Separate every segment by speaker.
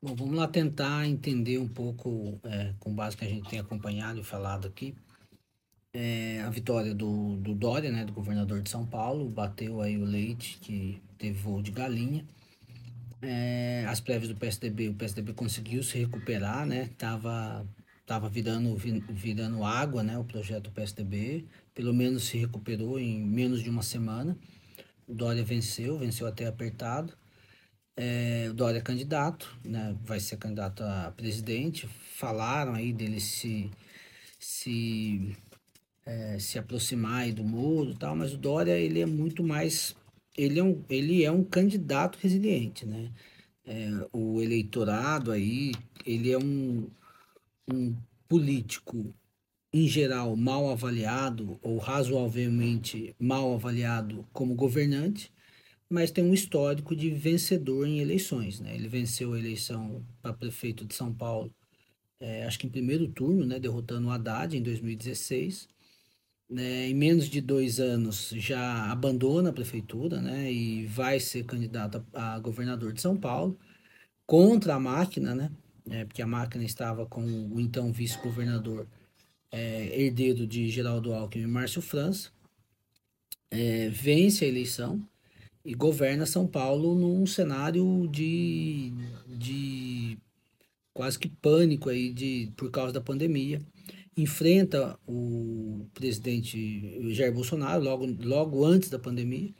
Speaker 1: Bom, vamos lá tentar entender um pouco, é, com base que a gente tem acompanhado e falado aqui, é, a vitória do, do Dória, né, do governador de São Paulo, bateu aí o Leite, que teve voo de galinha. É, as prévias do PSDB, o PSDB conseguiu se recuperar, né, tava, tava virando, virando água, né, o projeto PSDB, pelo menos se recuperou em menos de uma semana. O Dória venceu, venceu até apertado. É, o Dória é candidato, né, vai ser candidato a presidente. Falaram aí dele se, se, é, se aproximar aí do Moro e tal, mas o Dória ele é muito mais. Ele é um, ele é um candidato resiliente, né? É, o eleitorado aí, ele é um, um político, em geral, mal avaliado ou razoavelmente mal avaliado como governante mas tem um histórico de vencedor em eleições. Né? Ele venceu a eleição para prefeito de São Paulo, é, acho que em primeiro turno, né, derrotando o Haddad em 2016. Né? Em menos de dois anos já abandona a prefeitura né, e vai ser candidato a, governador de São Paulo contra a máquina, né? É, porque a máquina estava com o então vice-governador é, herdeiro de Geraldo Alckmin, Márcio França, é, vence a eleição e governa São Paulo num cenário de, de quase que pânico aí de, por causa da pandemia. Enfrenta o presidente Jair Bolsonaro logo, logo antes da pandemia.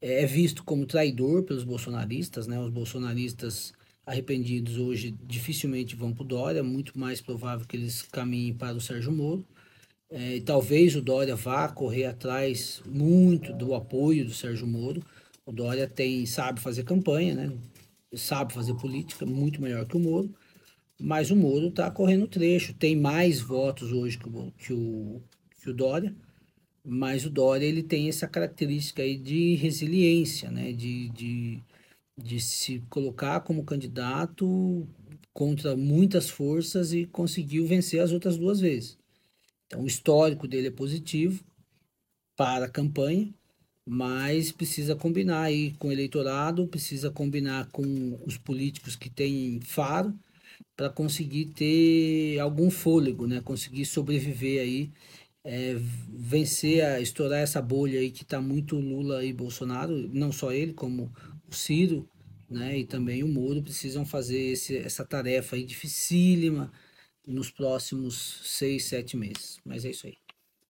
Speaker 1: É visto como traidor pelos bolsonaristas, né? Os bolsonaristas arrependidos hoje dificilmente vão para o Dória, muito mais provável que eles caminhem para o Sérgio Moro. É, e talvez o Dória vá correr atrás muito do apoio do Sérgio Moro, o Dória tem, sabe fazer campanha, né? Sabe fazer política, muito melhor que o Moro. Mas o Moro está correndo trecho, tem mais votos hoje que o, que o, que o Dória. Mas o Dória ele tem essa característica aí de resiliência, né? De, de, de se colocar como candidato contra muitas forças e conseguiu vencer as outras duas vezes. Então, o histórico dele é positivo para a campanha mas precisa combinar aí com o eleitorado, precisa combinar com os políticos que têm faro para conseguir ter algum fôlego, né? Conseguir sobreviver aí, é, vencer, a, estourar essa bolha aí que está muito Lula e Bolsonaro, não só ele, como o Ciro, né? E também o Moro precisam fazer esse, essa tarefa aí dificílima nos próximos seis, sete meses. Mas é isso aí.